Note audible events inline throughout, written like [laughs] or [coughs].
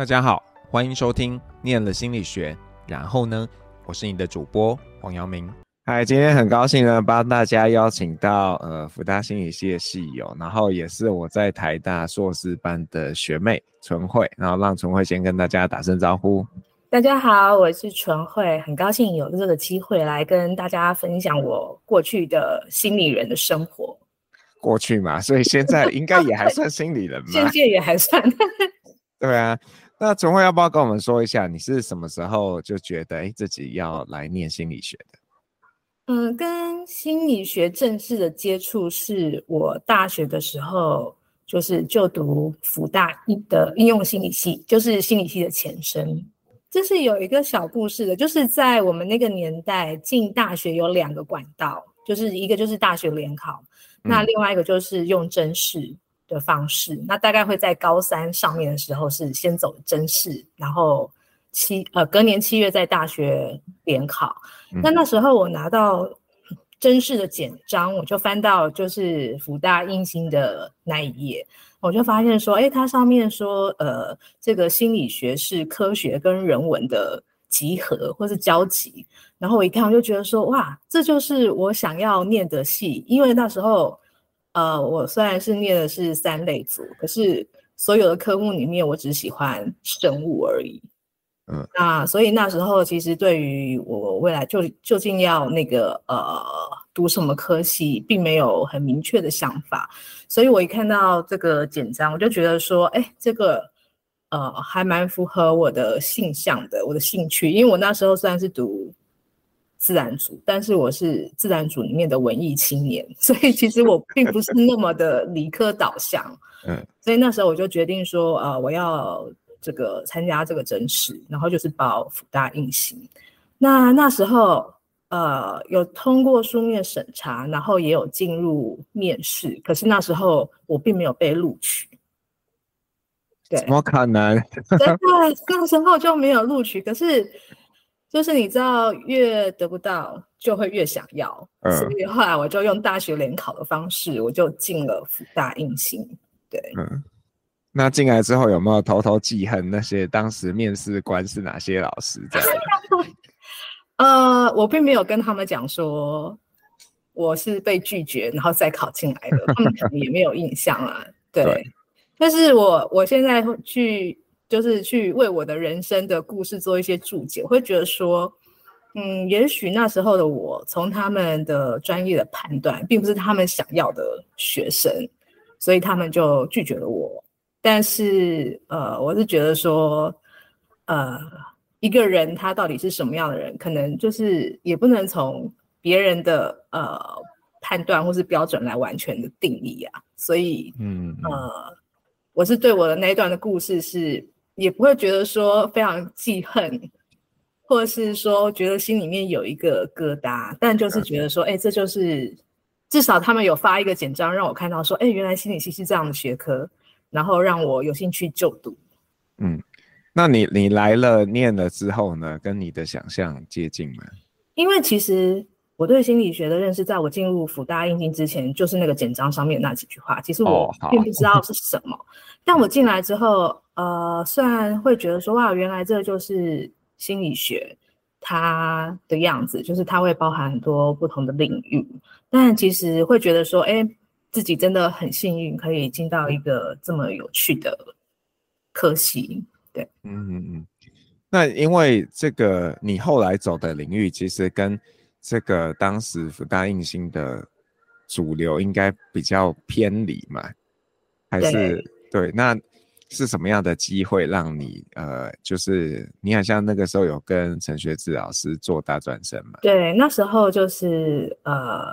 大家好，欢迎收听《念了心理学》，然后呢，我是你的主播黄阳明。嗨，今天很高兴呢，帮大家邀请到呃福大心理系的系友，然后也是我在台大硕士班的学妹纯慧，然后让纯慧先跟大家打声招呼。大家好，我是纯慧，很高兴有这个机会来跟大家分享我过去的心理人的生活。过去嘛，所以现在应该也还算心理人嘛，[laughs] 现在也还算。[laughs] 对啊。那纯慧要不要跟我们说一下，你是什么时候就觉得哎自己要来念心理学的？嗯，跟心理学正式的接触是我大学的时候，就是就读辅大的应用心理系，就是心理系的前身。这是有一个小故事的，就是在我们那个年代进大学有两个管道，就是一个就是大学联考，那另外一个就是用真试。的方式，那大概会在高三上面的时候是先走真试，然后七呃隔年七月在大学联考。嗯、那那时候我拿到真试的简章，我就翻到就是福大应心的那一页，我就发现说，哎，它上面说，呃，这个心理学是科学跟人文的集合或是交集。然后我一看，我就觉得说，哇，这就是我想要念的系，因为那时候。呃，我虽然是念的是三类组，可是所有的科目里面，我只喜欢生物而已。嗯，那所以那时候其实对于我未来就究竟要那个呃读什么科系，并没有很明确的想法。所以我一看到这个简章，我就觉得说，哎，这个呃还蛮符合我的性向的，我的兴趣，因为我那时候虽然是读。自然组，但是我是自然组里面的文艺青年，所以其实我并不是那么的理科导向。[laughs] 嗯，所以那时候我就决定说，呃，我要这个参加这个甄试，然后就是报辅大应行。那那时候，呃，有通过书面审查，然后也有进入面试，可是那时候我并没有被录取。对，怎么可能？[laughs] 对，那时候就没有录取，可是。就是你知道，越得不到就会越想要，嗯、所以后来我就用大学联考的方式，我就进了福大应心。对，嗯，那进来之后有没有偷偷记恨那些当时面试官是哪些老师？这样？[laughs] 呃，我并没有跟他们讲说我是被拒绝，然后再考进来的，他们可能也没有印象啊。[laughs] 对，对，但是我我现在去。就是去为我的人生的故事做一些注解，我会觉得说，嗯，也许那时候的我，从他们的专业的判断，并不是他们想要的学生，所以他们就拒绝了我。但是，呃，我是觉得说，呃，一个人他到底是什么样的人，可能就是也不能从别人的呃判断或是标准来完全的定义啊。所以，嗯，呃，我是对我的那一段的故事是。也不会觉得说非常记恨，或者是说觉得心里面有一个疙瘩，但就是觉得说，哎，这就是至少他们有发一个简章让我看到，说，哎，原来心理系是这样的学科，然后让我有兴趣就读。嗯，那你你来了念了之后呢，跟你的想象接近吗？因为其实我对心理学的认识，在我进入辅大应经之前，就是那个简章上面那几句话，其实我并不知道是什么，哦、但我进来之后。呃，虽然会觉得说哇，原来这就是心理学它的样子，就是它会包含很多不同的领域，但其实会觉得说，哎，自己真的很幸运，可以进到一个这么有趣的科系。对，嗯嗯嗯。那因为这个你后来走的领域，其实跟这个当时福大应心的主流应该比较偏离嘛，还是对，对那。是什么样的机会让你呃，就是你好像那个时候有跟陈学志老师做大专生嘛？对，那时候就是呃，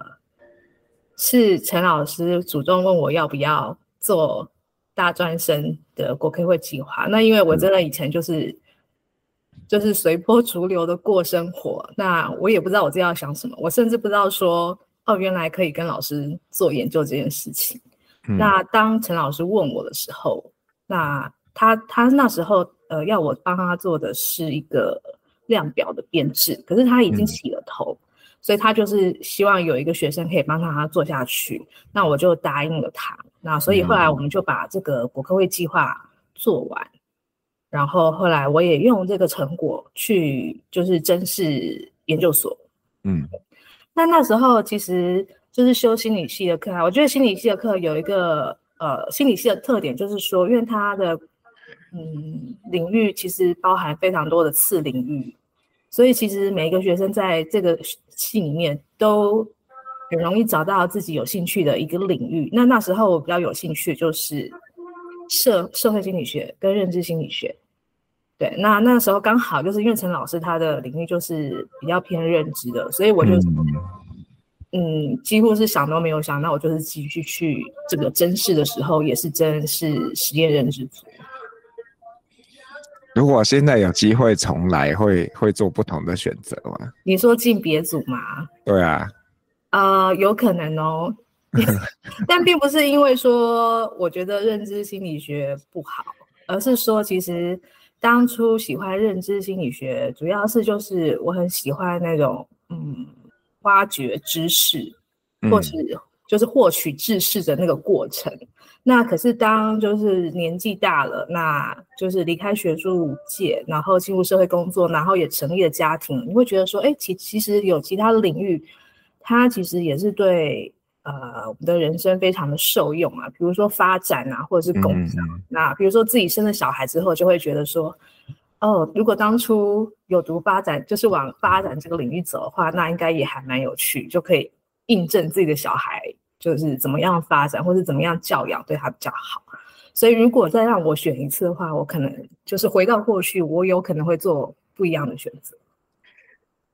是陈老师主动问我要不要做大专生的国科会计划。那因为我真的以前就是、嗯、就是随波逐流的过生活，那我也不知道我自己要想什么，我甚至不知道说哦，原来可以跟老师做研究这件事情。嗯、那当陈老师问我的时候。那他他那时候呃要我帮他做的是一个量表的编制，可是他已经洗了头，嗯、所以他就是希望有一个学生可以帮他做下去。那我就答应了他。那所以后来我们就把这个国科会计划做完。然后后来我也用这个成果去就是甄试研究所。嗯，那那时候其实就是修心理系的课啊。我觉得心理系的课有一个呃，心理系的特点就是说，因为它的嗯领域其实包含非常多的次领域，所以其实每一个学生在这个系里面都很容易找到自己有兴趣的一个领域。那那时候我比较有兴趣就是。社社会心理学跟认知心理学，对，那那时候刚好就是因为陈老师他的领域就是比较偏认知的，所以我就嗯，嗯，几乎是想都没有想，那我就是继续去这个甄试的时候，也是甄试实验认知组。如果现在有机会重来，会会做不同的选择吗？你说进别组吗？对啊，呃，有可能哦。[laughs] 但并不是因为说我觉得认知心理学不好，而是说其实当初喜欢认知心理学，主要是就是我很喜欢那种嗯，挖掘知识，或是就是获取知识的那个过程。嗯、那可是当就是年纪大了，那就是离开学术界，然后进入社会工作，然后也成立了家庭，你会觉得说，哎，其其实有其他的领域，它其实也是对。呃，我们的人生非常的受用啊，比如说发展啊，或者是共享。嗯、那比如说自己生了小孩之后，就会觉得说，哦，如果当初有读发展，就是往发展这个领域走的话，那应该也还蛮有趣，就可以印证自己的小孩就是怎么样发展，或是怎么样教养对他比较好。所以如果再让我选一次的话，我可能就是回到过去，我有可能会做不一样的选择。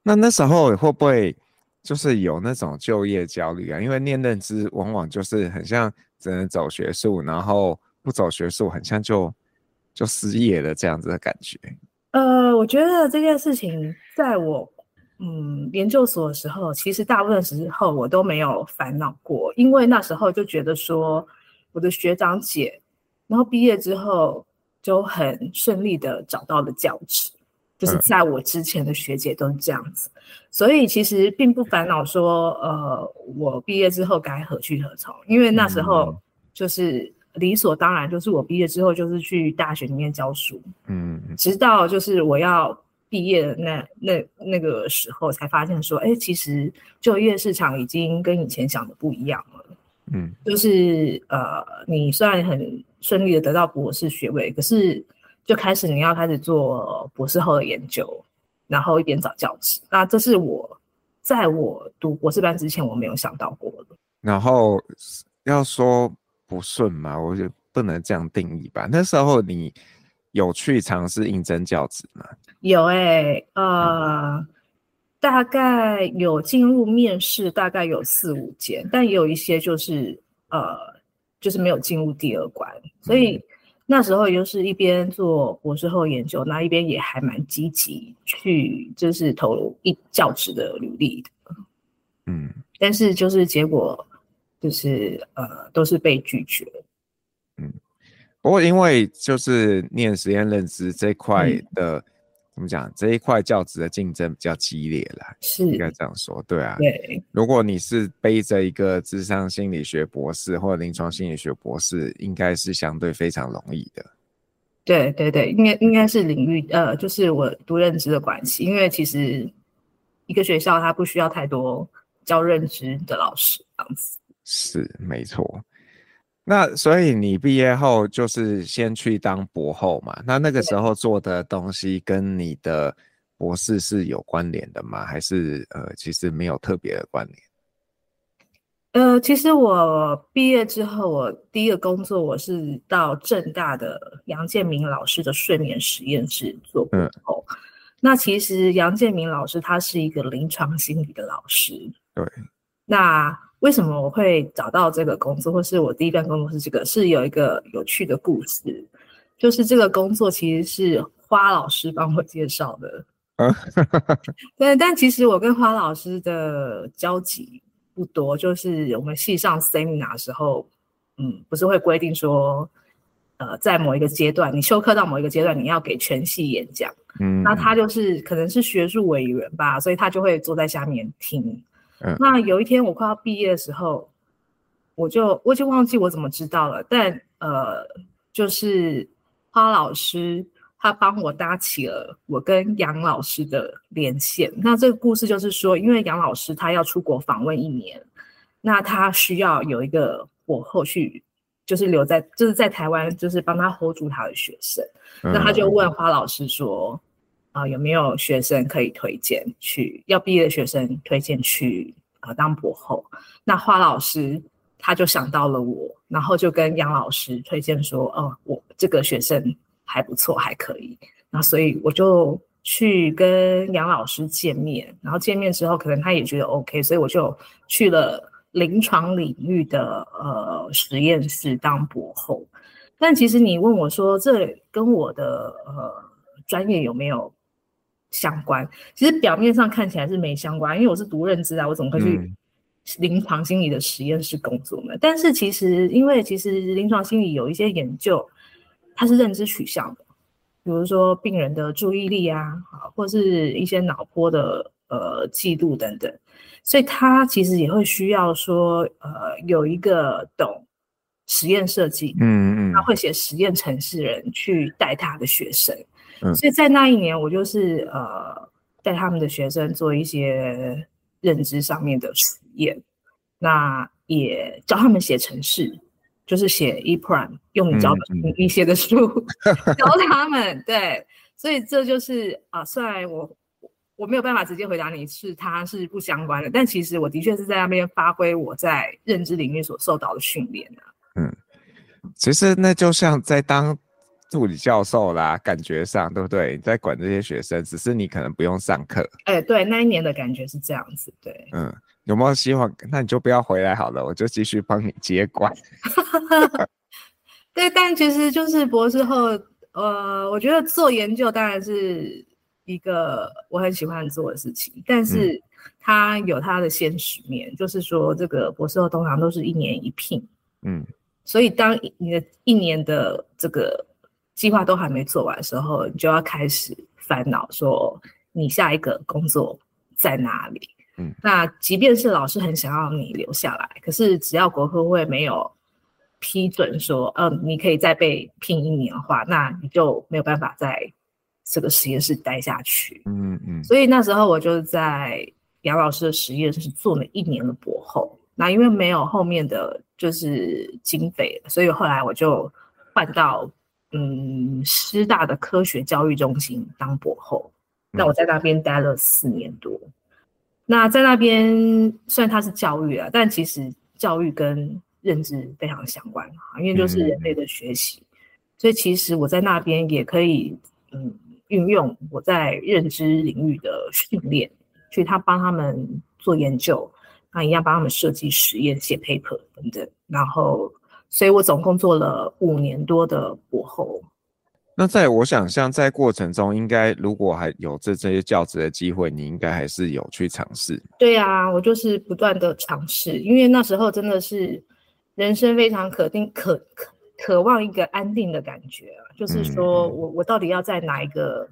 那那时候会不会？就是有那种就业焦虑啊，因为念认知往往就是很像只能走学术，然后不走学术，很像就就失业了这样子的感觉。呃，我觉得这件事情在我嗯研究所的时候，其实大部分时候我都没有烦恼过，因为那时候就觉得说我的学长姐，然后毕业之后就很顺利的找到了教职。就是在我之前的学姐都是这样子，嗯、所以其实并不烦恼说，呃，我毕业之后该何去何从，因为那时候就是理所当然，就是我毕业之后就是去大学里面教书，嗯，直到就是我要毕业的那那那个时候，才发现说，哎、欸，其实就业市场已经跟以前想的不一样了，嗯，就是呃，你虽然很顺利的得到博士学位，可是。就开始你要开始做博士后的研究，然后一边找教职。那这是我在我读博士班之前我没有想到过的。然后要说不顺嘛，我就不能这样定义吧。那时候你有去尝试应征教职吗？有哎、欸，呃，嗯、大概有进入面试，大概有四五间，但也有一些就是呃，就是没有进入第二关，所以。嗯那时候也就是一边做博士后研究，那一边也还蛮积极去就是投入一教职的履历的，嗯，但是就是结果就是呃都是被拒绝，嗯，不过因为就是念实验认知这块的。嗯怎么讲？这一块教职的竞争比较激烈啦，是应该这样说，对啊。对，如果你是背着一个智商心理学博士或临床心理学博士，应该是相对非常容易的。对对对，应该应该是领域呃，就是我读认知的关系，因为其实一个学校它不需要太多教认知的老师这样子。是，没错。那所以你毕业后就是先去当博后嘛？那那个时候做的东西跟你的博士是有关联的吗？还是呃，其实没有特别的关联？呃，其实我毕业之后，我第一个工作我是到正大的杨建明老师的睡眠实验室做博后。嗯、那其实杨建明老师他是一个临床心理的老师。对。那为什么我会找到这个工作，或是我第一份工作是这个？是有一个有趣的故事，就是这个工作其实是花老师帮我介绍的。[laughs] 对，但其实我跟花老师的交集不多，就是我们系上 seminar 的时候，嗯，不是会规定说，呃，在某一个阶段，你修课到某一个阶段，你要给全系演讲。嗯，那他就是可能是学术委员吧，所以他就会坐在下面听。那有一天我快要毕业的时候，我就我已经忘记我怎么知道了，但呃，就是花老师他帮我搭起了我跟杨老师的连线。那这个故事就是说，因为杨老师他要出国访问一年，那他需要有一个我后去，就是留在就是在台湾，就是帮他 hold 住他的学生。嗯、那他就问花老师说：“啊、有没有学生可以推荐去要毕业的学生推荐去、呃、当博后？”那花老师他就想到了我，然后就跟杨老师推荐说：“哦、我这个学生。”还不错，还可以。那所以我就去跟杨老师见面，然后见面之后，可能他也觉得 OK，所以我就去了临床领域的呃实验室当博后。但其实你问我说，这跟我的呃专业有没有相关？其实表面上看起来是没相关，因为我是读认知啊，我怎么会去临床心理的实验室工作呢？嗯、但是其实，因为其实临床心理有一些研究。它是认知取向的，比如说病人的注意力啊，或是一些脑波的呃记录等等，所以他其实也会需要说，呃，有一个懂实验设计，嗯嗯，他会写实验程式人去带他的学生，嗯，所以在那一年，我就是呃带他们的学生做一些认知上面的实验，那也教他们写程式。就是写 ePRIME 用你教的一些的书、嗯、教他们，对，所以这就是啊，虽然我我没有办法直接回答你是它是不相关的，但其实我的确是在那边发挥我在认知领域所受到的训练的。嗯，其实那就像在当助理教授啦，感觉上对不对？你在管这些学生，只是你可能不用上课。哎、欸，对，那一年的感觉是这样子，对，嗯。有没有希望？那你就不要回来好了，我就继续帮你接管。[laughs] 对，但其实就是博士后，呃，我觉得做研究当然是一个我很喜欢做的事情，但是它有它的现实面，嗯、就是说这个博士后通常都是一年一聘，嗯，所以当你的一年的这个计划都还没做完的时候，你就要开始烦恼说你下一个工作在哪里。嗯，那即便是老师很想要你留下来，可是只要国科会没有批准说，嗯、呃，你可以再被聘一年的话，那你就没有办法在这个实验室待下去。嗯嗯。所以那时候我就在杨老师的实验室做了一年的博后。那因为没有后面的就是经费，所以后来我就换到嗯师大的科学教育中心当博后。那我在那边待了四年多。那在那边，虽然它是教育啊，但其实教育跟认知非常相关啊，因为就是人类的学习，嗯、所以其实我在那边也可以，嗯，运用我在认知领域的训练，去他帮他们做研究，那一样帮他们设计实验、写 paper 等等，然后，所以我总共做了五年多的博后。那在我想象，在过程中，应该如果还有这这些教职的机会，你应该还是有去尝试。对啊，我就是不断的尝试，因为那时候真的是人生非常渴定渴渴渴望一个安定的感觉啊，就是说我我到底要在哪一个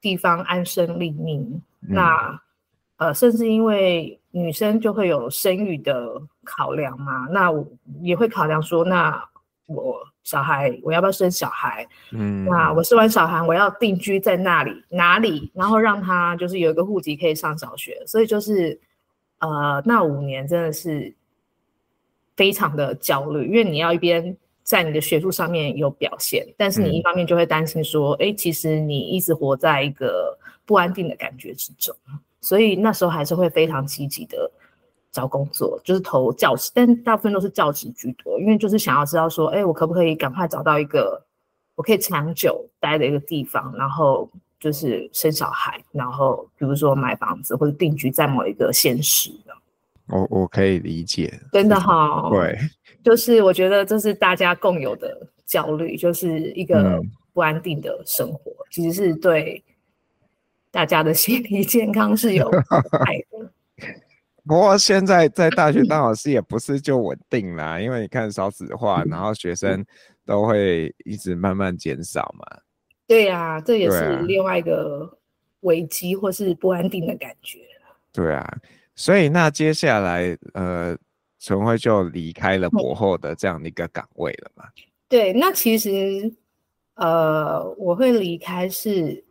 地方安身立命？嗯、那呃，甚至因为女生就会有生育的考量嘛，那我也会考量说那。我小孩，我要不要生小孩？嗯，那我生完小孩，我要定居在那里哪里？然后让他就是有一个户籍可以上小学。所以就是，呃，那五年真的是非常的焦虑，因为你要一边在你的学术上面有表现，但是你一方面就会担心说，哎、嗯，其实你一直活在一个不安定的感觉之中。所以那时候还是会非常积极的。找工作就是投教职，但大部分都是教职居多，因为就是想要知道说，哎、欸，我可不可以赶快找到一个我可以长久待的一个地方，然后就是生小孩，然后比如说买房子或者定居在某一个县市的。我我可以理解，真的哈，对，就是我觉得这是大家共有的焦虑，就是一个不安定的生活，嗯、其实是对大家的心理健康是有 [laughs] 害的。[laughs] 不过现在在大学当老师也不是就稳定啦，[laughs] 因为你看少子化，然后学生都会一直慢慢减少嘛。对呀、啊，这也是另外一个危机或是不安定的感觉。对啊，所以那接下来呃，陈辉就离开了博后的这样的一个岗位了嘛。对，那其实呃，我会离开是，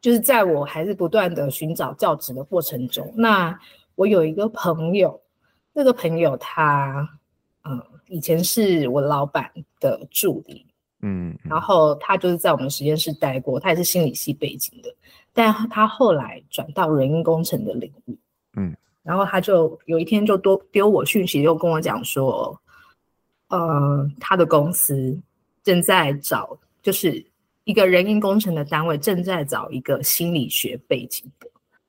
就是在我还是不断的寻找教职的过程中，那我有一个朋友，那个朋友他，嗯，以前是我老板的助理，嗯，嗯，然后他就是在我们实验室待过，他也是心理系背景的，但他后来转到人因工程的领域，嗯，然后他就有一天就多丢我讯息，又跟我讲说，呃，他的公司。正在找，就是一个人因工程的单位正在找一个心理学背景的，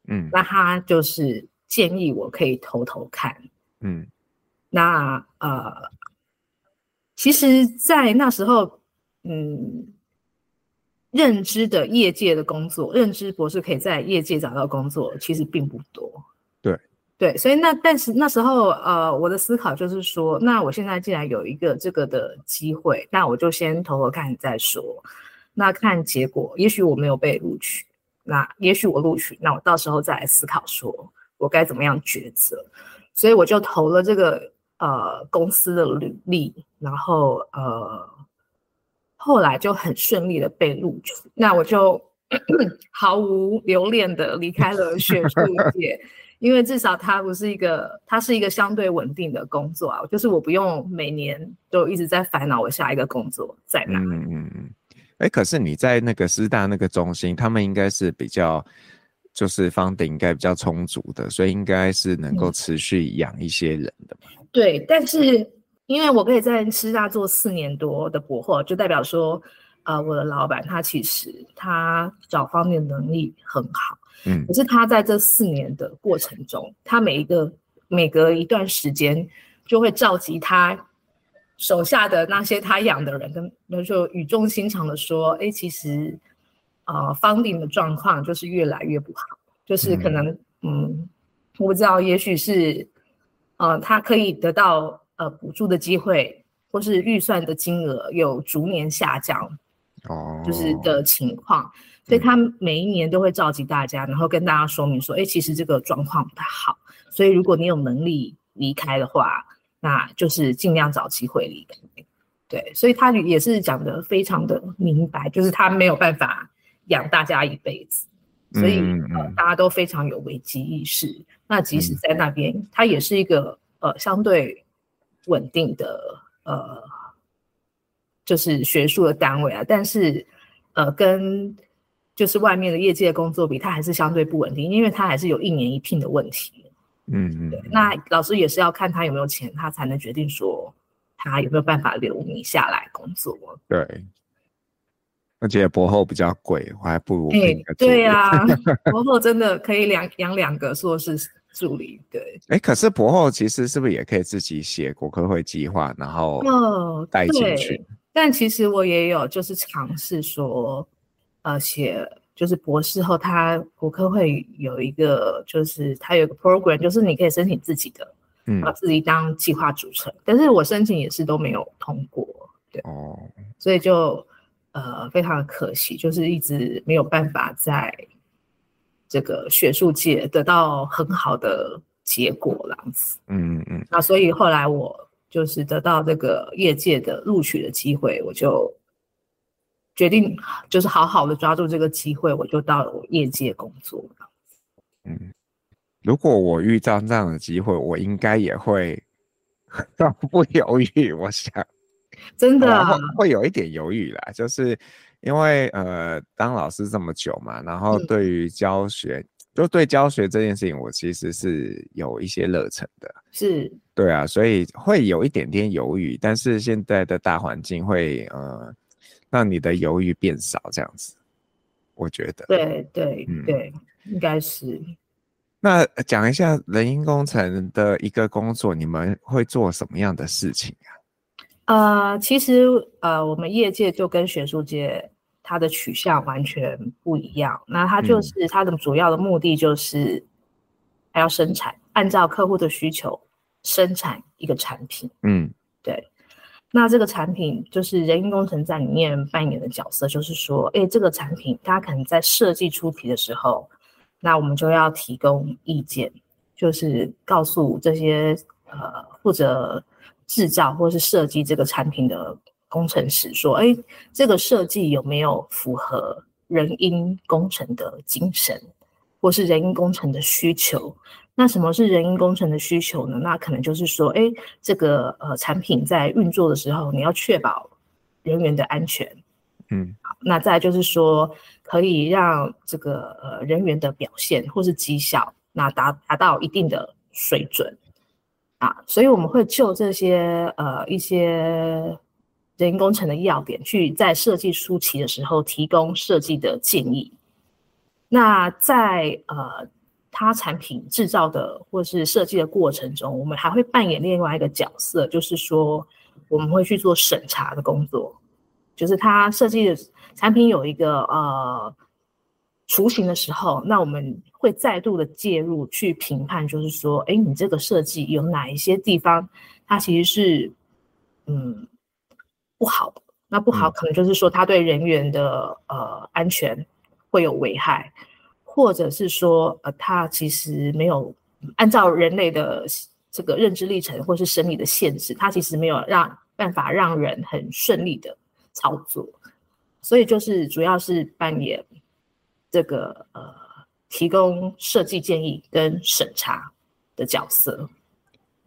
嗯，那他就是建议我可以投投看，嗯，那呃，其实，在那时候，嗯，认知的业界的工作，认知博士可以在业界找到工作，其实并不多，对。对，所以那但是那时候，呃，我的思考就是说，那我现在既然有一个这个的机会，那我就先投投看再说。那看结果，也许我没有被录取，那也许我录取，那我到时候再来思考说我该怎么样抉择。所以我就投了这个呃公司的履历，然后呃后来就很顺利的被录取，那我就 [coughs] 毫无留恋的离开了学术界。因为至少它不是一个，它是一个相对稳定的工作啊，就是我不用每年都一直在烦恼我下一个工作在哪。嗯嗯嗯。哎，可是你在那个师大那个中心，他们应该是比较，就是 funding 应该比较充足的，所以应该是能够持续养一些人的嘛。嗯。对，但是因为我可以在师大做四年多的博后，就代表说，呃，我的老板他其实他找方面能力很好。嗯，可是他在这四年的过程中，他每一个每隔一段时间就会召集他手下的那些他养的人，跟那就语重心长的说：“哎，其实啊，funding 的状况就是越来越不好，就是可能嗯，嗯，我不知道，也许是呃，他可以得到呃补助的机会，或是预算的金额有逐年下降，哦，就是的情况。”所以他每一年都会召集大家，然后跟大家说明说，哎，其实这个状况不太好，所以如果你有能力离开的话，那就是尽量找机会离开。对，所以他也是讲的非常的明白，就是他没有办法养大家一辈子，所以呃大家都非常有危机意识。那即使在那边，他也是一个呃相对稳定的呃就是学术的单位啊，但是呃跟就是外面的业界的工作比他还是相对不稳定，因为他还是有一年一聘的问题。嗯嗯，对，那老师也是要看他有没有钱，他才能决定说他有没有办法留你下来工作。对，而且博后比较贵，我还不如。对呀、啊，[laughs] 博后真的可以养养两个硕士助理。对，哎、欸，可是博后其实是不是也可以自己写国科会计划，然后带进去、哦？但其实我也有就是尝试说。呃，写就是博士后，他国科会有一个，就是他有一个 program，就是你可以申请自己的，嗯，把自己当计划组成。但是我申请也是都没有通过，对，哦，所以就呃非常的可惜，就是一直没有办法在这个学术界得到很好的结果，这样子，嗯嗯嗯。那所以后来我就是得到这个业界的录取的机会，我就。决定就是好好的抓住这个机会，我就到了我业界工作。嗯，如果我遇到这样的机会，我应该也会毫不犹豫。我想，真的会会有一点犹豫啦，就是因为呃，当老师这么久嘛，然后对于教学，嗯、就对教学这件事情，我其实是有一些热忱的。是，对啊，所以会有一点点犹豫，但是现在的大环境会呃。让你的犹豫变少，这样子，我觉得。对对、嗯、对，应该是。那讲一下人因工程的一个工作，你们会做什么样的事情啊？呃，其实呃，我们业界就跟学术界它的取向完全不一样。那它就是它的主要的目的就是还要生产，按照客户的需求生产一个产品。嗯，对。那这个产品就是人因工程在里面扮演的角色，就是说，哎，这个产品它可能在设计出题的时候，那我们就要提供意见，就是告诉这些呃负责制造或是设计这个产品的工程师说，哎，这个设计有没有符合人因工程的精神，或是人因工程的需求？那什么是人因工程的需求呢？那可能就是说，哎，这个呃产品在运作的时候，你要确保人员的安全，嗯，好那再就是说，可以让这个呃人员的表现或是绩效，那达达到一定的水准。啊，所以我们会就这些呃一些人因工程的要点，去在设计初期的时候提供设计的建议。那在呃他产品制造的或是设计的过程中，我们还会扮演另外一个角色，就是说我们会去做审查的工作，就是它设计的产品有一个呃。雏形的时候，那我们会再度的介入去评判，就是说，哎，你这个设计有哪一些地方，它其实是嗯不好的。那不好，可能就是说，它对人员的呃安全会有危害，或者是说，呃，它其实没有按照人类的这个认知历程或是生理的限制，它其实没有让办法让人很顺利的操作。所以就是主要是扮演。这个呃，提供设计建议跟审查的角色。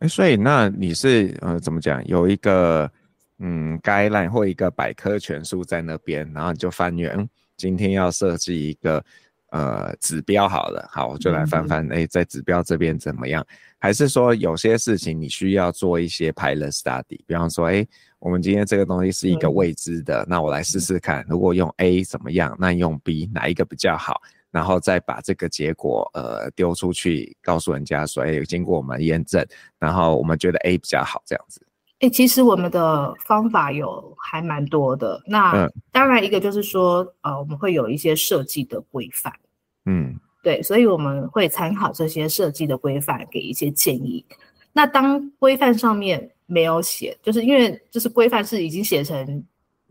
哎，所以那你是呃怎么讲？有一个嗯概览或一个百科全书在那边，然后你就翻阅，嗯，今天要设计一个呃指标好了，好，我就来翻翻，哎、嗯，在指标这边怎么样？还是说有些事情你需要做一些 pilot study？比方说，哎。我们今天这个东西是一个未知的，嗯、那我来试试看，如果用 A 怎么样，那用 B 哪一个比较好，然后再把这个结果呃丢出去，告诉人家说，哎，经过我们验证，然后我们觉得 A 比较好，这样子。哎，其实我们的方法有还蛮多的，那当然一个就是说，呃，我们会有一些设计的规范，嗯，对，所以我们会参考这些设计的规范，给一些建议。那当规范上面。没有写，就是因为就是规范是已经写成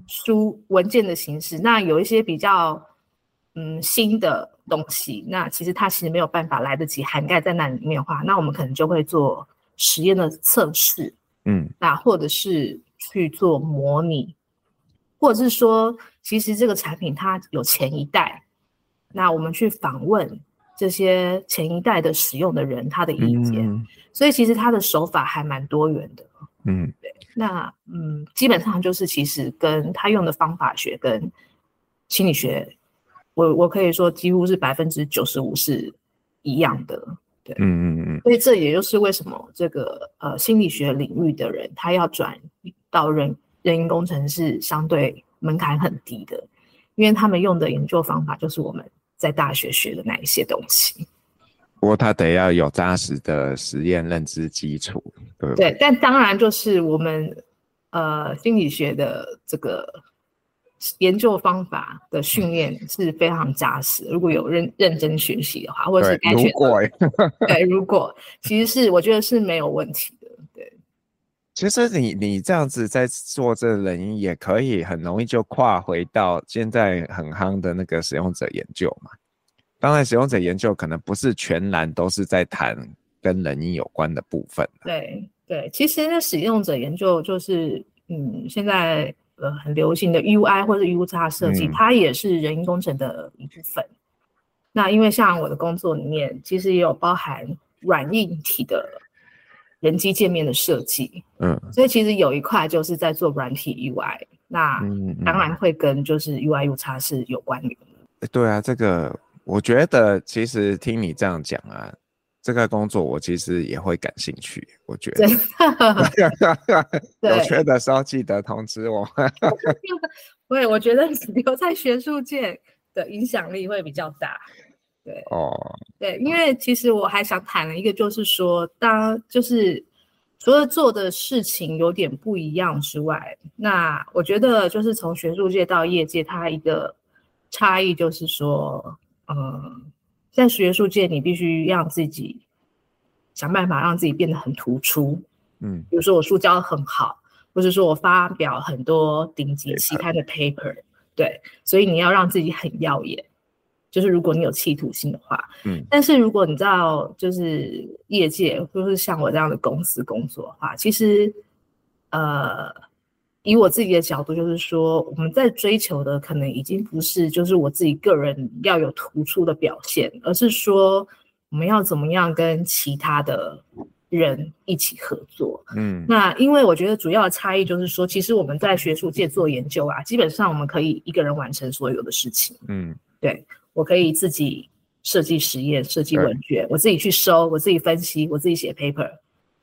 书文件的形式。那有一些比较嗯新的东西，那其实它其实没有办法来得及涵盖在那里面的话，那我们可能就会做实验的测试，嗯，那或者是去做模拟，或者是说，其实这个产品它有前一代，那我们去访问这些前一代的使用的人他的意见，嗯，所以其实他的手法还蛮多元的。嗯，对，那嗯，基本上就是其实跟他用的方法学跟心理学，我我可以说几乎是百分之九十五是一样的，对，嗯嗯嗯，所以这也就是为什么这个呃心理学领域的人他要转到人人因工程是相对门槛很低的，因为他们用的研究方法就是我们在大学学的那一些东西。不过他得要有扎实的实验认知基础，对不对？对，但当然就是我们呃心理学的这个研究方法的训练是非常扎实。如果有认认真学习的话，或者是该学的，如果 [laughs] 对，如果其实是我觉得是没有问题的。对，其实你你这样子在做这个人因，也可以很容易就跨回到现在很夯的那个使用者研究嘛。当然，使用者研究可能不是全然都是在谈跟人因有关的部分。对对，其实那使用者研究就是，嗯，现在呃很流行的 UI 或者 UX 设计，嗯，它也是人因工程的一部分。那因为像我的工作里面，其实也有包含软硬体的人机界面的设计。嗯，所以其实有一块就是在做软体 UI，那当然会跟就是 UI UX 是有关联的。对啊，这个。我觉得其实听你这样讲啊，这个工作我其实也会感兴趣。我觉得，[laughs] 有缺的时候记得通知我。[laughs] 对，我觉得留在学术界的影响力会比较大。对，哦，对，因为其实我还想谈一个，就是说，当就是除了做的事情有点不一样之外，那我觉得就是从学术界到业界，它一个差异就是说。嗯，在学术界，你必须让自己想办法让自己变得很突出。嗯，比如说我书教得很好，或者说我发表很多顶级期刊的 paper，对，所以你要让自己很耀眼。就是如果你有企图心的话，嗯，但是如果你知道，就是业界，或是像我这样的公司工作的话，其实，呃，以我自己的角度，就是说，我们在追求的可能已经不是就是我自己个人要有突出的表现，而是说我们要怎么样跟其他的人一起合作。嗯，那因为我觉得主要的差异就是说，其实我们在学术界做研究啊，基本上我们可以一个人完成所有的事情。嗯，对，我可以自己设计实验、设计文卷，我自己去收，我自己分析，我自己写 paper，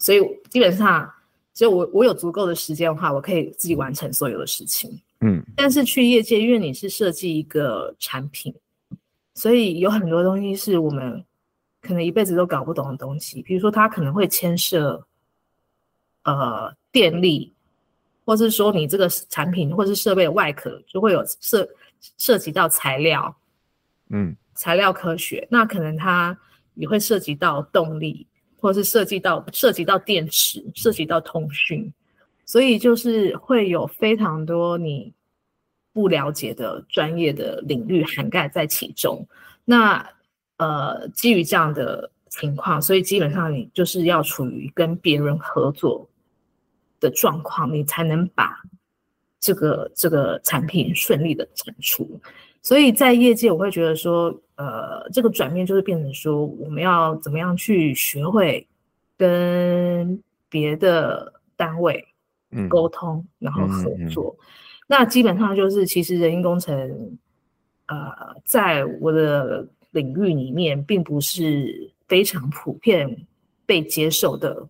所以基本上。所以我我有足够的时间的话，我可以自己完成所有的事情。嗯，但是去业界，因为你是设计一个产品，所以有很多东西是我们可能一辈子都搞不懂的东西。比如说，它可能会牵涉呃电力，或是说你这个产品或是设备的外壳就会有涉涉及到材料，嗯，材料科学，那可能它也会涉及到动力。或是涉及到涉及到电池，涉及到通讯，所以就是会有非常多你不了解的专业的领域涵盖在其中。那呃，基于这样的情况，所以基本上你就是要处于跟别人合作的状况，你才能把这个这个产品顺利的产出。所以在业界，我会觉得说，呃，这个转变就是变成说，我们要怎么样去学会跟别的单位沟通，嗯、然后合作。嗯嗯嗯、那基本上就是，其实人因工程，呃，在我的领域里面，并不是非常普遍被接受的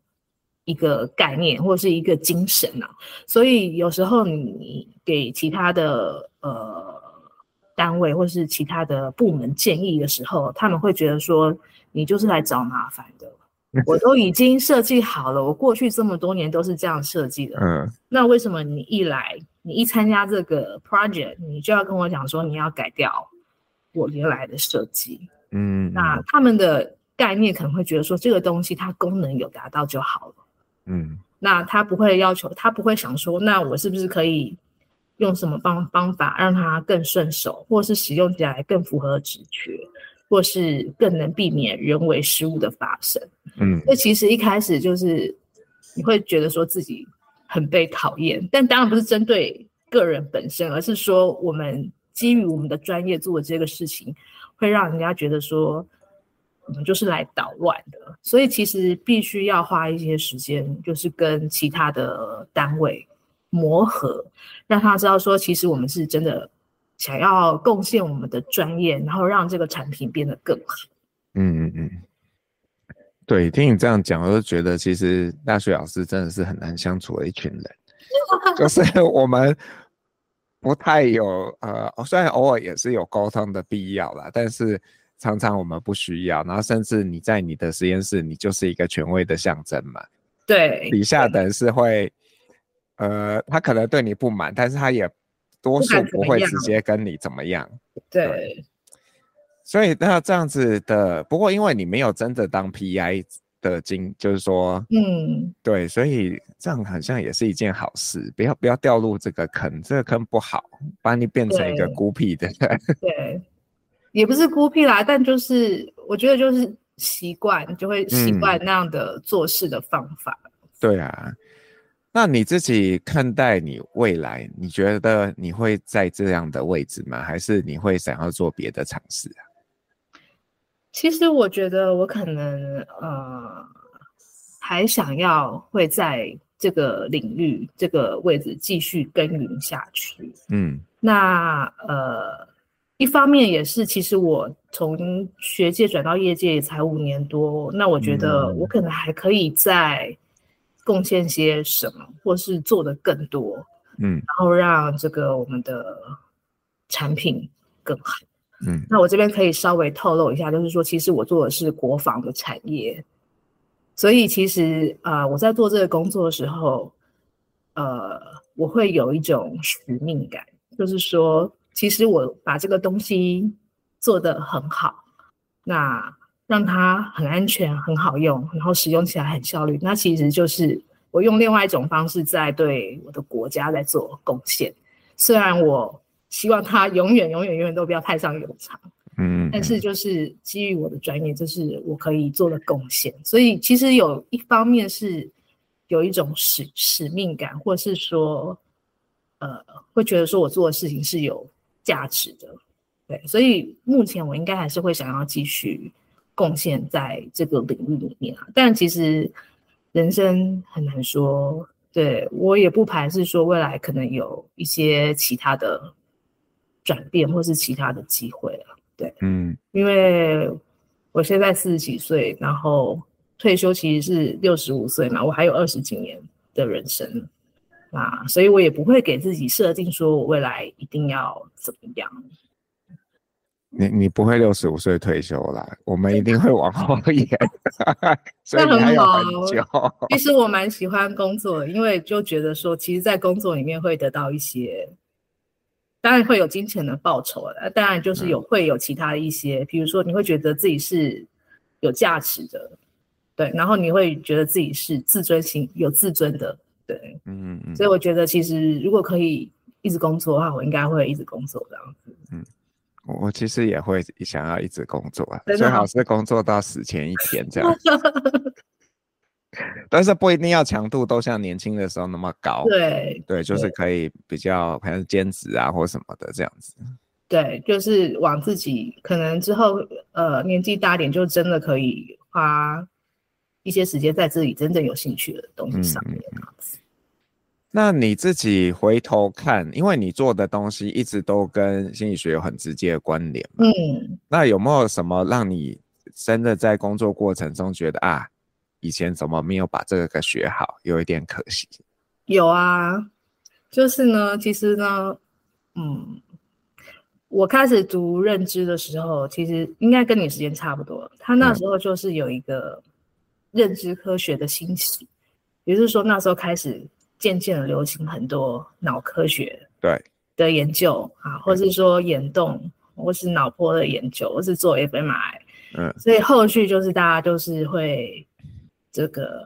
一个概念或者是一个精神啊。所以有时候你给其他的呃。单位或是其他的部门建议的时候，他们会觉得说，你就是来找麻烦的。[laughs] 我都已经设计好了，我过去这么多年都是这样设计的。嗯，那为什么你一来，你一参加这个 project，你就要跟我讲说你要改掉我原来的设计？嗯，那他们的概念可能会觉得说，这个东西它功能有达到就好了。嗯，那他不会要求，他不会想说，那我是不是可以？用什么方方法让它更顺手，或是使用起来更符合直觉，或是更能避免人为失误的发生？嗯，那其实一开始就是你会觉得说自己很被讨厌，但当然不是针对个人本身，而是说我们基于我们的专业做的这个事情，会让人家觉得说我们就是来捣乱的。所以其实必须要花一些时间，就是跟其他的单位。磨合，让他知道说，其实我们是真的想要贡献我们的专业，然后让这个产品变得更好。嗯嗯嗯，对，听你这样讲，我就觉得其实大学老师真的是很难相处的一群人，就 [laughs] 是我们不太有呃，虽然偶尔也是有沟通的必要啦，但是常常我们不需要，然后甚至你在你的实验室，你就是一个权威的象征嘛。对，底下的人是会。呃，他可能对你不满，但是他也多数不会直接跟你怎么样。么对，对，所以那这样子的，不过因为你没有真的当 PI 的经，就是说，嗯，对，所以这样好像也是一件好事，不要不要掉入这个坑，这个坑不好，把你变成一个孤僻的。对，[laughs] 对，也不是孤僻啦，但就是我觉得就是习惯，就会习惯那样的做事的方法。嗯、对啊。那你自己看待你未来，你觉得你会在这样的位置吗？还是你会想要做别的尝试啊？其实我觉得我可能呃，还想要会在这个领域这个位置继续耕耘下去。嗯，那呃，一方面也是，其实我从学界转到业界也才五年多，那我觉得我可能还可以在。贡献些什么，或是做的更多，嗯，然后让这个我们的产品更好，嗯，那我这边可以稍微透露一下，就是说，其实我做的是国防的产业，所以其实啊、呃，我在做这个工作的时候，呃，我会有一种使命感，就是说，其实我把这个东西做得很好，那。让它很安全、很好用，然后使用起来很效率。那其实就是我用另外一种方式在对我的国家在做贡献。虽然我希望它永远、永远、永远都不要太上有场，嗯，但是就是基于我的专业，就是我可以做的贡献。所以其实有一方面是有一种使使命感，或是说呃，会觉得说我做的事情是有价值的，对，所以目前我应该还是会想要继续贡献在这个领域里面啊。但其实人生很难说，对，我也不排斥说未来可能有一些其他的转变或是其他的机会啊，对，嗯，因为我现在四十几岁，然后退休其实是六十五岁嘛，我还有二十几年的人生。啊，所以我也不会给自己设定说我未来一定要怎么样。你你不会六十五岁退休啦，我们一定会往后延。[laughs] 那很好，其实我蛮喜欢工作，因为就觉得说，其实，在工作里面会得到一些，当然会有金钱的报酬的，当然就是有、嗯、会有其他的一些，比如说你会觉得自己是有价值的，对，然后你会觉得自己是自尊心有自尊的。对，嗯嗯，所以我觉得其实如果可以一直工作的话，我应该会一直工作这样子。嗯，我其实也会想要一直工作啊，最好是工作到死前一天这样。[laughs] 但是不一定要强度都像年轻的时候那么高。对对，就是可以比较可能兼职啊或什么的这样子。对，就是往自己可能之后呃年纪大点，就真的可以花一些时间在自己真正有兴趣的东西上面。嗯那你自己回头看，因为你做的东西一直都跟心理学有很直接的关联嘛。嗯，那有没有什么让你真的在工作过程中觉得啊，以前怎么没有把这个给学好，有一点可惜？有啊，就是呢，其实呢，嗯，我开始读认知的时候，其实应该跟你时间差不多。他那时候就是有一个认知科学的兴起，嗯、也就是说那时候开始。渐渐的流行很多脑科学对。的研究啊，或是说眼动，或是脑波的研究，或是做 fMRI，嗯，所以后续就是大家就是会这个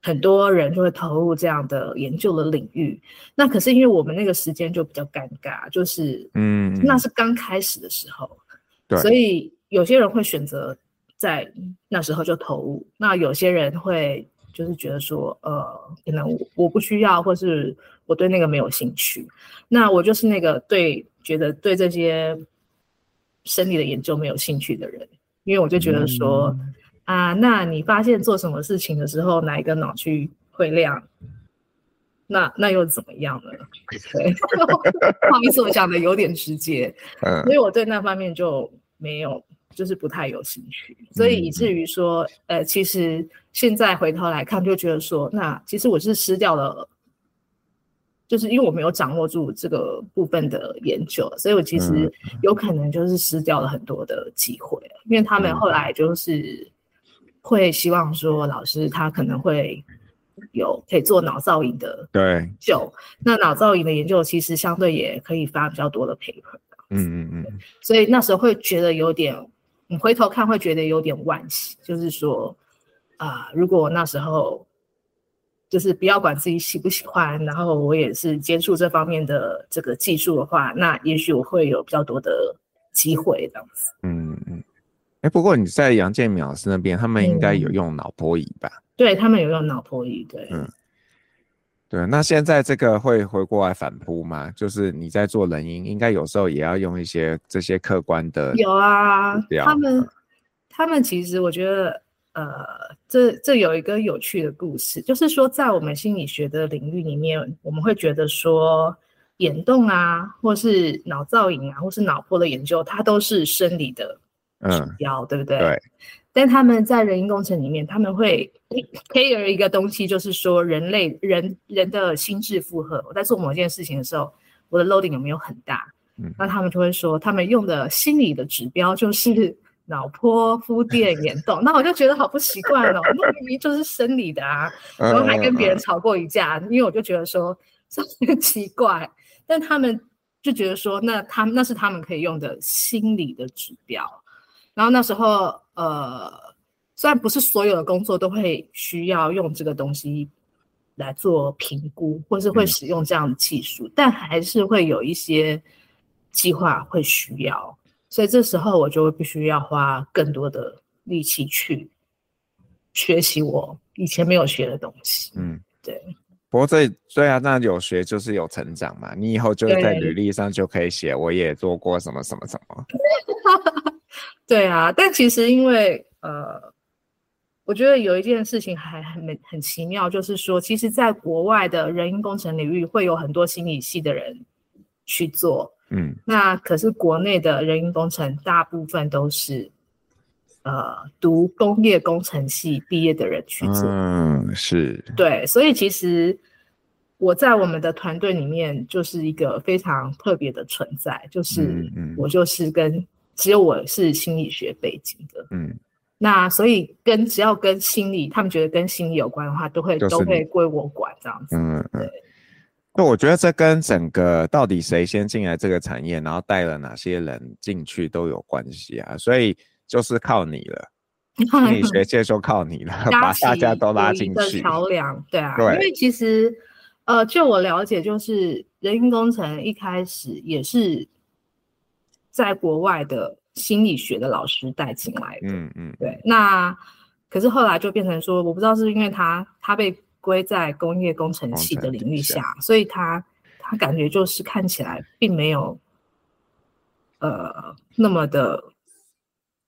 很多人就会投入这样的研究的领域。那可是因为我们那个时间就比较尴尬，就是嗯，那是刚开始的时候，对，所以有些人会选择在那时候就投入，那有些人会。就是觉得说，呃，可能我不需要，或是我对那个没有兴趣。那我就是那个对觉得对这些生理的研究没有兴趣的人，因为我就觉得说，嗯、啊，那你发现做什么事情的时候，哪一个脑区会亮？那那又怎么样呢？对 [laughs] [laughs] 不好意思，我讲的有点直接，嗯，所以我对那方面就没有。就是不太有兴趣，所以以至于说，嗯、呃，其实现在回头来看，就觉得说，那其实我是失掉了，就是因为我没有掌握住这个部分的研究，所以我其实有可能就是失掉了很多的机会，嗯、因为他们后来就是会希望说，老师他可能会有可以做脑造影的对。就，那脑造影的研究其实相对也可以发比较多的 paper，嗯嗯嗯，所以那时候会觉得有点。你回头看会觉得有点惋惜，就是说，啊、呃，如果我那时候就是不要管自己喜不喜欢，然后我也是接触这方面的这个技术的话，那也许我会有比较多的机会这样子。嗯嗯。哎、欸，不过你在杨建明老师那边，他们应该有用脑波仪吧？嗯、对，他们有用脑波仪，对。嗯。对，那现在这个会回过来反扑吗？就是你在做人因，应该有时候也要用一些这些客观的。有啊，他们他们其实我觉得，呃，这这有一个有趣的故事，就是说在我们心理学的领域里面，我们会觉得说眼动啊，或是脑造影啊，或是脑波的研究，它都是生理的指标，嗯、对不对？对。但他们在人因工程里面，他们会 care 一个东西，就是说人类人人的心智负荷。我在做某件事情的时候，我的 loading 有没有很大？嗯，那他们就会说，他们用的心理的指标就是脑波、肤 [laughs] 电、眼动。那我就觉得好不习惯哦，那明明就是生理的啊，然后还跟别人吵过一架，因为我就觉得说这很奇怪。但他们就觉得说，那他们那是他们可以用的心理的指标。然后那时候，呃，虽然不是所有的工作都会需要用这个东西来做评估，或是会使用这样的技术，嗯、但还是会有一些计划会需要，所以这时候我就会必须要花更多的力气去学习我以前没有学的东西。嗯，对。不过这对啊，那有学就是有成长嘛，你以后就在履历上就可以写，我也做过什么什么什么。[laughs] 对啊，但其实因为呃，我觉得有一件事情还很很奇妙，就是说，其实在国外的人因工程领域会有很多心理系的人去做，嗯，那可是国内的人因工程大部分都是呃读工业工程系毕业的人去做，嗯，是，对，所以其实我在我们的团队里面就是一个非常特别的存在，就是我就是跟。只有我是心理学背景的，嗯，那所以跟只要跟心理，他们觉得跟心理有关的话，都会都会归我管这样子，嗯嗯。那我觉得这跟整个到底谁先进来这个产业，然后带了哪些人进去都有关系啊，所以就是靠你了，[laughs] 心理学界就靠你了，把大家都拉进去。桥梁，对啊，对，因为其实呃，就我了解，就是人因工程一开始也是。在国外的心理学的老师带进来的，嗯嗯，对。那可是后来就变成说，我不知道是因为他他被归在工业工程系的领域下，所以他他感觉就是看起来并没有呃那么的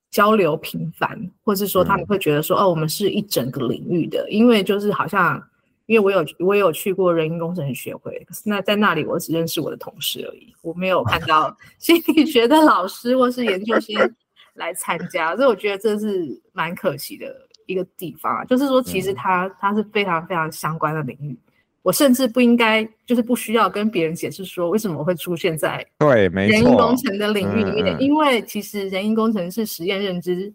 交流频繁，或是说他们会觉得说，嗯、哦，我们是一整个领域的，因为就是好像。因为我有我也有去过人因工程学会，可是那在那里我只认识我的同事而已，我没有看到 [laughs] 心理学的老师或是研究生来参加，所以我觉得这是蛮可惜的一个地方啊。就是说，其实它它是非常非常相关的领域，我甚至不应该就是不需要跟别人解释说为什么我会出现在对人因工程的领域里面，因为其实人因工程是实验认知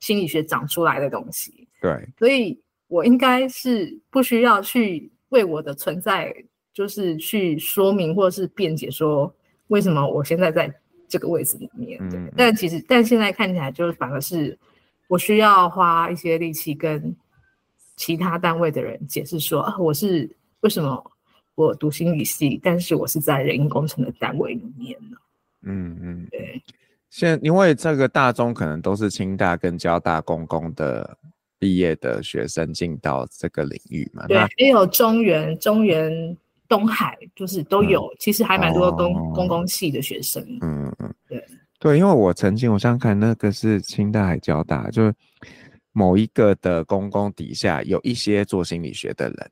心理学长出来的东西，对，所以。我应该是不需要去为我的存在，就是去说明或者是辩解，说为什么我现在在这个位置里面。对，嗯，但其实，但现在看起来，就是反而是我需要花一些力气跟其他单位的人解释说，啊，我是为什么我读心理系，但是我是在人因工程的单位里面呢？嗯嗯，对。现因为这个大中可能都是清大跟交大公共的。毕业的学生进到这个领域嘛？对，也有中原、中原、东海，就是都有。嗯、其实还蛮多公、哦、公共系的学生。嗯嗯，对对，因为我曾经我想想看，那个是清大还交大，就是某一个的公共底下有一些做心理学的人，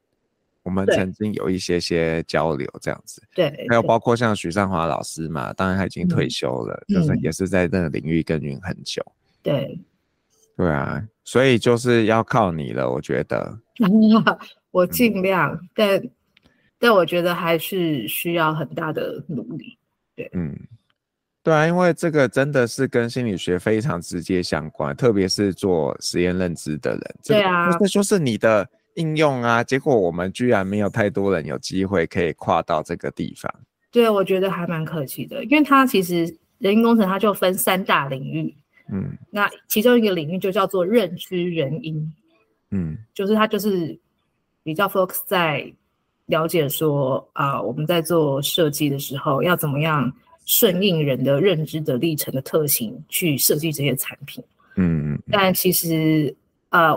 我们曾经有一些些交流这样子。对，还有包括像许尚华老师嘛，当然他已经退休了，嗯、就是也是在那个领域耕耘很久。对。对啊，所以就是要靠你了，我觉得。[laughs] 我尽量，嗯、但但我觉得还是需要很大的努力。对，嗯，对啊，因为这个真的是跟心理学非常直接相关，特别是做实验认知的人。对啊，这就是你的应用啊。结果我们居然没有太多人有机会可以跨到这个地方。对，我觉得还蛮可惜的，因为它其实人因工程它就分三大领域。嗯，那其中一个领域就叫做认知人因，嗯，就是它就是比较 focus 在了解说啊、呃，我们在做设计的时候要怎么样顺应人的认知的历程的特性去设计这些产品，嗯，但其实呃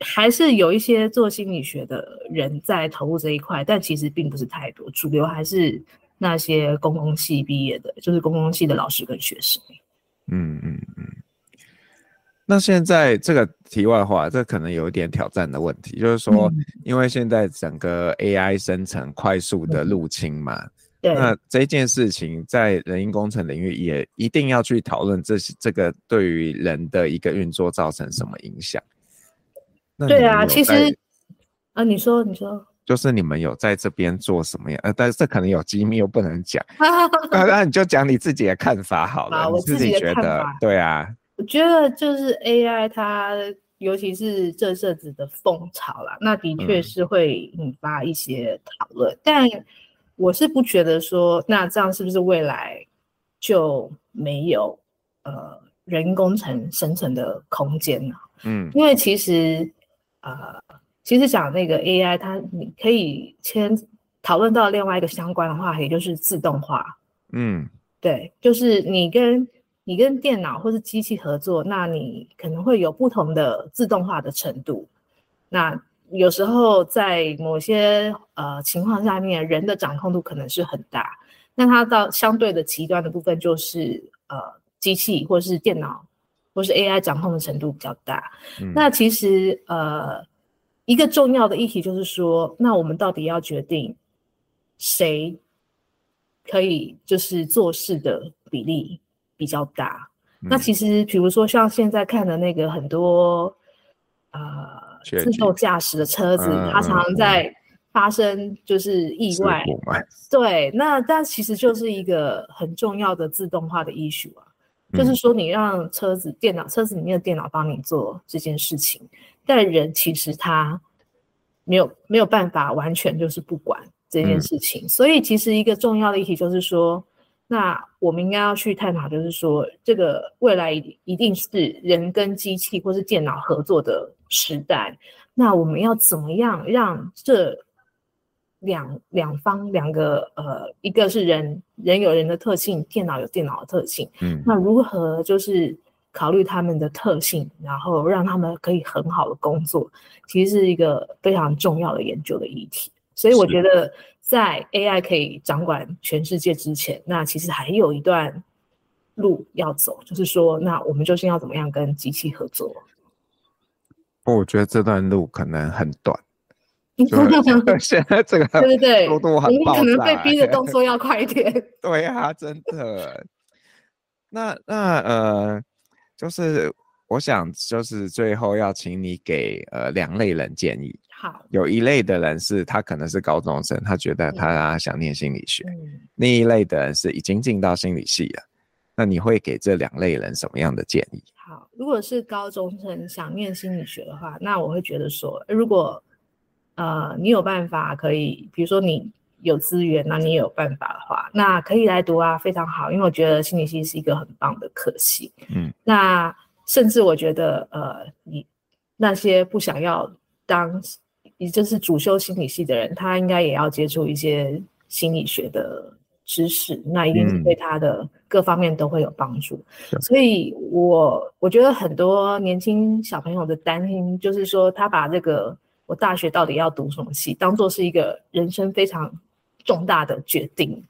还是有一些做心理学的人在投入这一块，但其实并不是太多，主流还是那些公共系毕业的，就是公共系的老师跟学生。嗯嗯嗯，那现在这个题外话，这可能有一点挑战的问题，就是说，因为现在整个 AI 生成快速的入侵嘛，那这件事情在人因工程领域也一定要去讨论，这是这个对于人的一个运作造成什么影响？对啊，其实啊，你说你说。就是你们有在这边做什么呀？呃，但是这可能有机密，又不能讲。[laughs] 那那你就讲你自己的看法好了。好，我自己的看法。对啊，我觉得就是 AI 它，尤其是这阵子的风潮啦，那的确是会引发一些讨论。嗯、但我是不觉得说，那这样是不是未来就没有呃人工程生成的空间呢？嗯，因为其实呃。其实讲那个 AI，它你可以先讨论到另外一个相关的话，题就是自动化。嗯，对，就是你跟你跟电脑或是机器合作，那你可能会有不同的自动化的程度。那有时候在某些呃情况下面，人的掌控度可能是很大，那它到相对的极端的部分就是呃机器或是电脑或是 AI 掌控的程度比较大。嗯、那其实呃一个重要的议题就是说，那我们到底要决定谁可以就是做事的比例比较大？嗯、那其实比如说像现在看的那个很多呃。自动驾驶的车子，它常常在发生就是意外。对，那但其实就是一个很重要的自动化的 issue 啊，就是说你让车子、电脑、车子里面的电脑帮你做这件事情，但人其实他没有没有办法完全就是不管这件事情。所以其实一个重要的议题就是说，那我们应该要去探讨，就是说这个未来一定是人跟机器或是电脑合作的。时代，那我们要怎么样让这两两方两个呃，一个是人人有人的特性，电脑有电脑的特性，嗯，那如何就是考虑他们的特性，然后让他们可以很好的工作，其实是一个非常重要的研究的议题。所以我觉得，在 AI 可以掌管全世界之前，那其实还有一段路要走，就是说，那我们究竟要怎么样跟机器合作？我觉得这段路可能很短，[laughs] [laughs] 现在这个对对对，速度很爆炸，可能被逼的动作要快一点。[laughs] 对啊，真的。那那呃，就是我想，就是最后要请你给呃两类人建议。好，有一类的人是他可能是高中生，他觉得他想念心理学；嗯、另一类的人是已经进到心理系了。那你会给这两类人什么样的建议？好，如果是高中生想念心理学的话，那我会觉得说，如果呃你有办法可以，比如说你有资源，那你也有办法的话，那可以来读啊，非常好，因为我觉得心理系是一个很棒的科系。嗯，那甚至我觉得呃，你那些不想要当，也就是主修心理系的人，他应该也要接触一些心理学的。知识，那一定是对他的各方面都会有帮助。嗯、所以我我觉得很多年轻小朋友的担心，就是说他把这个我大学到底要读什么系，当做是一个人生非常重大的决定。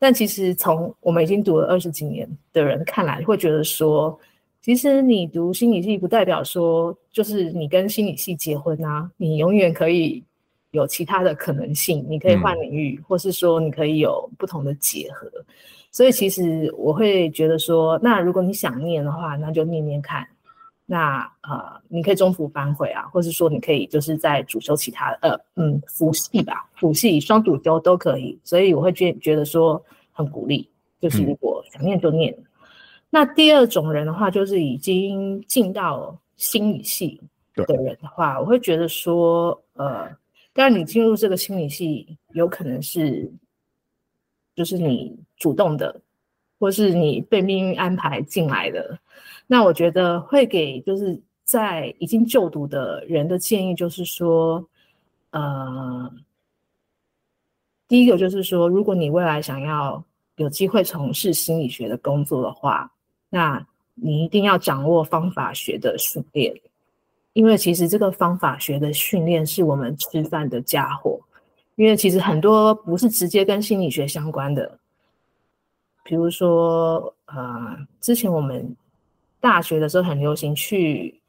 但其实从我们已经读了二十几年的人看来，会觉得说，其实你读心理系不代表说就是你跟心理系结婚啊，你永远可以。有其他的可能性，你可以换领域，嗯、或是说你可以有不同的结合。所以其实我会觉得说，那如果你想念的话，那就念念看。那呃，你可以中途反悔啊，或是说你可以就是在主修其他呃嗯辅系吧，辅系双主修都可以。所以我会觉觉得说很鼓励，就是如果想念就念。嗯、那第二种人的话，就是已经进到心理系的人的话，我会觉得说呃。当然，你进入这个心理系，有可能是，就是你主动的，或是你被命运安排进来的。那我觉得会给就是在已经就读的人的建议，就是说，呃，第一个就是说，如果你未来想要有机会从事心理学的工作的话，那你一定要掌握方法学的训练。因为其实这个方法学的训练是我们吃饭的家伙，因为其实很多不是直接跟心理学相关的，比如说呃，之前我们大学的时候很流行去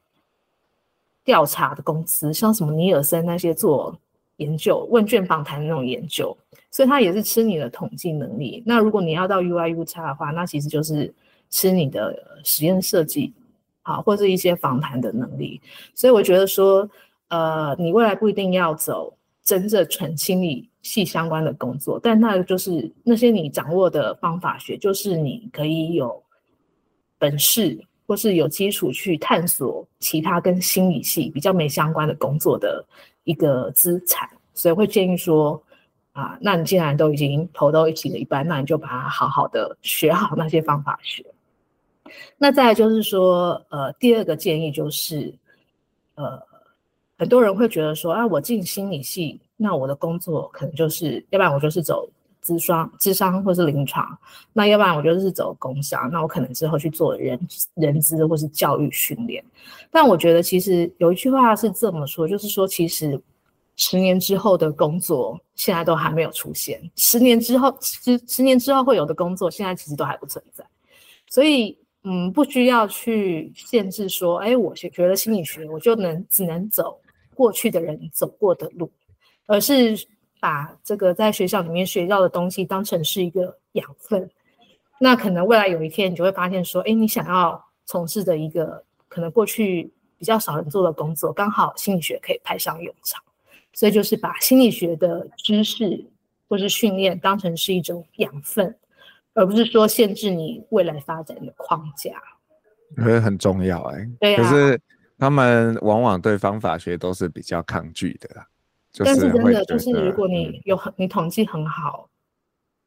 调查的公司，像什么尼尔森那些做研究、问卷访谈的那种研究，所以它也是吃你的统计能力。那如果你要到 U I U 差的话，那其实就是吃你的实验设计。好，或是一些访谈的能力，所以我觉得说，呃，你未来不一定要走真正纯心理系相关的工作，但那就是那些你掌握的方法学，就是你可以有本事或是有基础去探索其他跟心理系比较没相关的工作的一个资产，所以会建议说，啊，那你既然都已经投到一起了一半，那你就把它好好的学好那些方法学。那再就是说，呃，第二个建议就是，呃，很多人会觉得说，啊，我进心理系，那我的工作可能就是，要不然我就是走咨商、咨商或是临床，那要不然我就是走工商，那我可能之后去做人人资或是教育训练。但我觉得其实有一句话是这么说，就是说，其实十年之后的工作现在都还没有出现，十年之后十十年之后会有的工作现在其实都还不存在，所以嗯，不需要去限制说，哎，我学学了心理学，我就能只能走过去的人走过的路，而是把这个在学校里面学到的东西当成是一个养分。那可能未来有一天，你就会发现说，哎，你想要从事的一个可能过去比较少人做的工作，刚好心理学可以派上用场。所以就是把心理学的知识或是训练当成是一种养分，而不是说限制你未来发展的框架。可是很重要哎、欸。对啊。可是他们往往对方法学都是比较抗拒的。就是、但是真的就是，如果你有很你统计很好。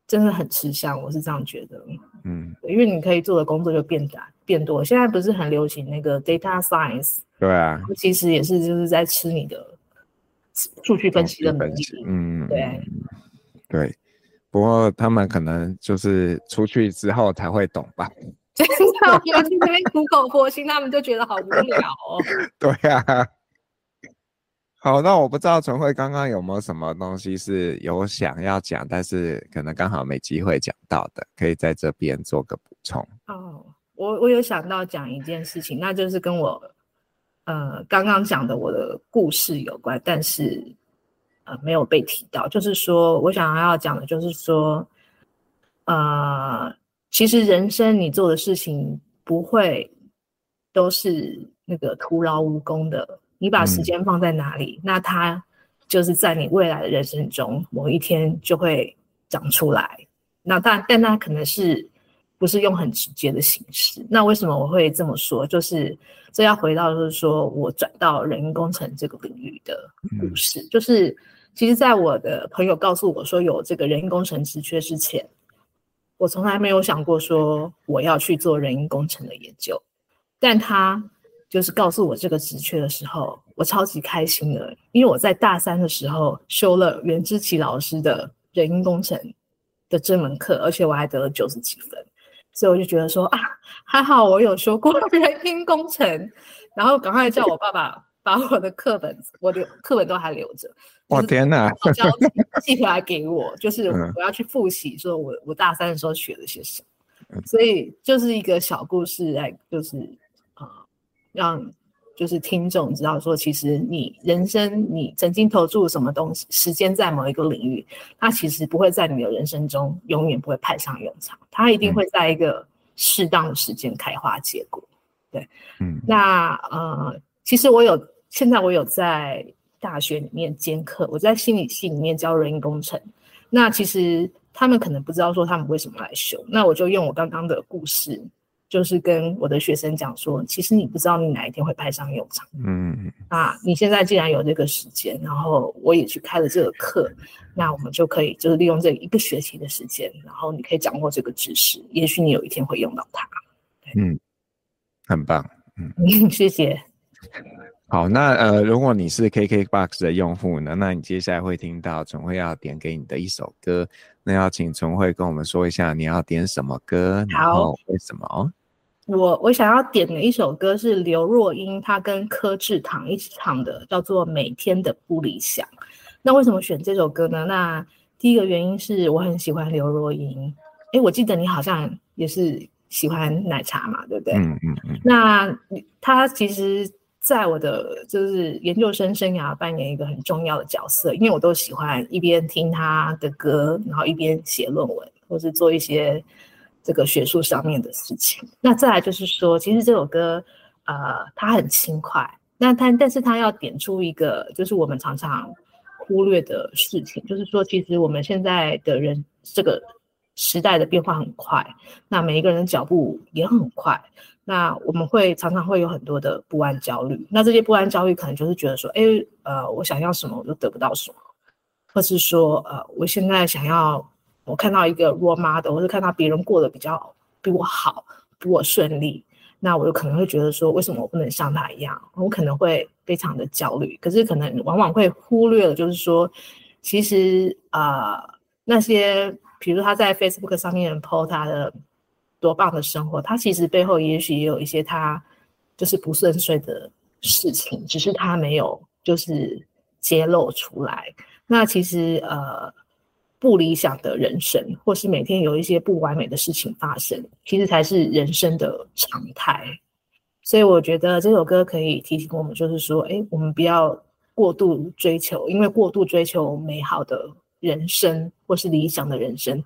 真的很吃香，我是这样觉得。嗯，因为你可以做的工作就变大变多。现在不是很流行那个 data science？对啊，其实也是就是在吃你的数据分析的能力。嗯，对对。不过他们可能就是出去之后才会懂吧。真的，我 [laughs] 去那边苦口婆心，他们就觉得好无聊哦。对啊。好，那我不知道纯慧刚刚有没有什么东西是有想要讲，但是可能刚好没机会讲到的，可以在这边做个补充。哦，我我有想到讲一件事情，那就是跟我呃刚刚讲的我的故事有关，但是呃没有被提到。就是说我想要讲的，就是说呃，其实人生你做的事情不会都是那个徒劳无功的。你把时间放在哪里，嗯，那它就是在你未来的人生中某一天就会长出来。那但但它可能是不是用很直接的形式？那为什么我会这么说？就是这要回到就是说我转到人工工程这个领域的故事。嗯，就是其实，在我的朋友告诉我说有这个人因工程职缺之前，我从来没有想过说我要去做人因工程的研究，但他。就是告诉我这个职缺的时候，我超级开心的，因为我在大三的时候修了袁之奇老师的人因工程的这门课，而且我还得了九十几分，所以我就觉得说啊，还好我有修过人因工程，然后赶快叫我爸爸把我的课本，我的课本都还留着。哇天哪！[laughs] 寄回来给我，就是我要去复习，说我我大三的时候学了些什么，所以就是一个小故事来，就是。让就是听众知道说，其实你人生你曾经投注什么东西，时间在某一个领域，它其实不会在你的人生中永远不会派上用场，它一定会在一个适当的时间开花结果。对，嗯，那呃，其实我有现在我有在大学里面兼课，我在心理系里面教人因工程。那其实他们可能不知道说他们为什么来修，那我就用我刚刚的故事。就是跟我的学生讲说，其实你不知道你哪一天会派上用场。嗯，啊，你现在既然有这个时间，然后我也去开了这个课，那我们就可以就是利用这一个学期的时间，然后你可以掌握这个知识，也许你有一天会用到它。嗯，很棒。嗯，[laughs] 谢谢。好，那呃，如果你是 KKBOX 的用户呢，那你接下来会听到总会要点给你的一首歌，那要请纯慧跟我们说一下你要点什么歌，然后为什么？我我想要点的一首歌是刘若英，她跟柯智堂一起唱的，叫做《每天的不理想》。那为什么选这首歌呢？那第一个原因是我很喜欢刘若英。诶，我记得你好像也是喜欢奶茶嘛，对不对？嗯嗯嗯。那她其实在我的就是研究生生涯扮演一个很重要的角色，因为我都喜欢一边听他的歌，然后一边写论文，或是做一些。这个学术上面的事情，那再来就是说，其实这首歌，呃，它很轻快，那它但是它要点出一个，就是我们常常忽略的事情，就是说，其实我们现在的人，这个时代的变化很快，那每一个人的脚步也很快，那我们会常常会有很多的不安焦虑，那这些不安焦虑可能就是觉得说，哎，呃，我想要什么我就得不到什么，或是说，呃，我现在想要。我看到一个 role model，或是看到别人过得比较比我好，比我顺利，那我就可能会觉得说，为什么我不能像他一样？我可能会非常的焦虑。可是可能往往会忽略了，就是说，其实啊、呃，那些比如他在 Facebook 上面 po 他的多棒的生活，他其实背后也许也有一些他就是不顺遂的事情，只是他没有就是揭露出来。那其实呃，不理想的人生，或是每天有一些不完美的事情发生，其实才是人生的常态。所以我觉得这首歌可以提醒我们，就是说，哎，我们不要过度追求，因为过度追求美好的人生或是理想的人生，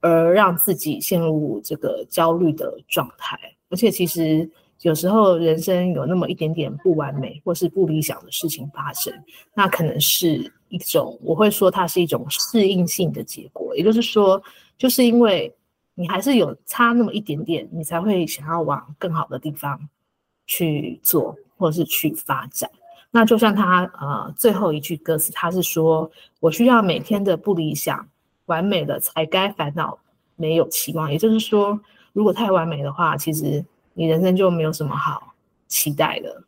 而让自己陷入这个焦虑的状态。而且其实有时候人生有那么一点点不完美或是不理想的事情发生，那可能是一种，我会说它是一种适应性的结果。也就是说，就是因为你还是有差那么一点点，你才会想要往更好的地方。去做，或者是去发展。那就像他呃最后一句歌词，他是说：“我需要每天的不理想，完美的才该烦恼，没有期望。”也就是说，如果太完美的话，其实你人生就没有什么好期待的。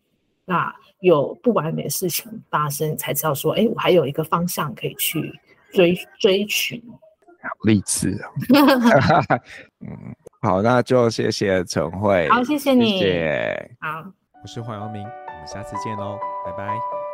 那有不完美的事情发生，才知道说：“哎，我还有一个方向可以去追追寻。”好励志啊！[laughs] 嗯。好，那就谢谢陈慧。好，谢谢你。谢谢。好，我是黄耀明，我们下次见喽，拜拜。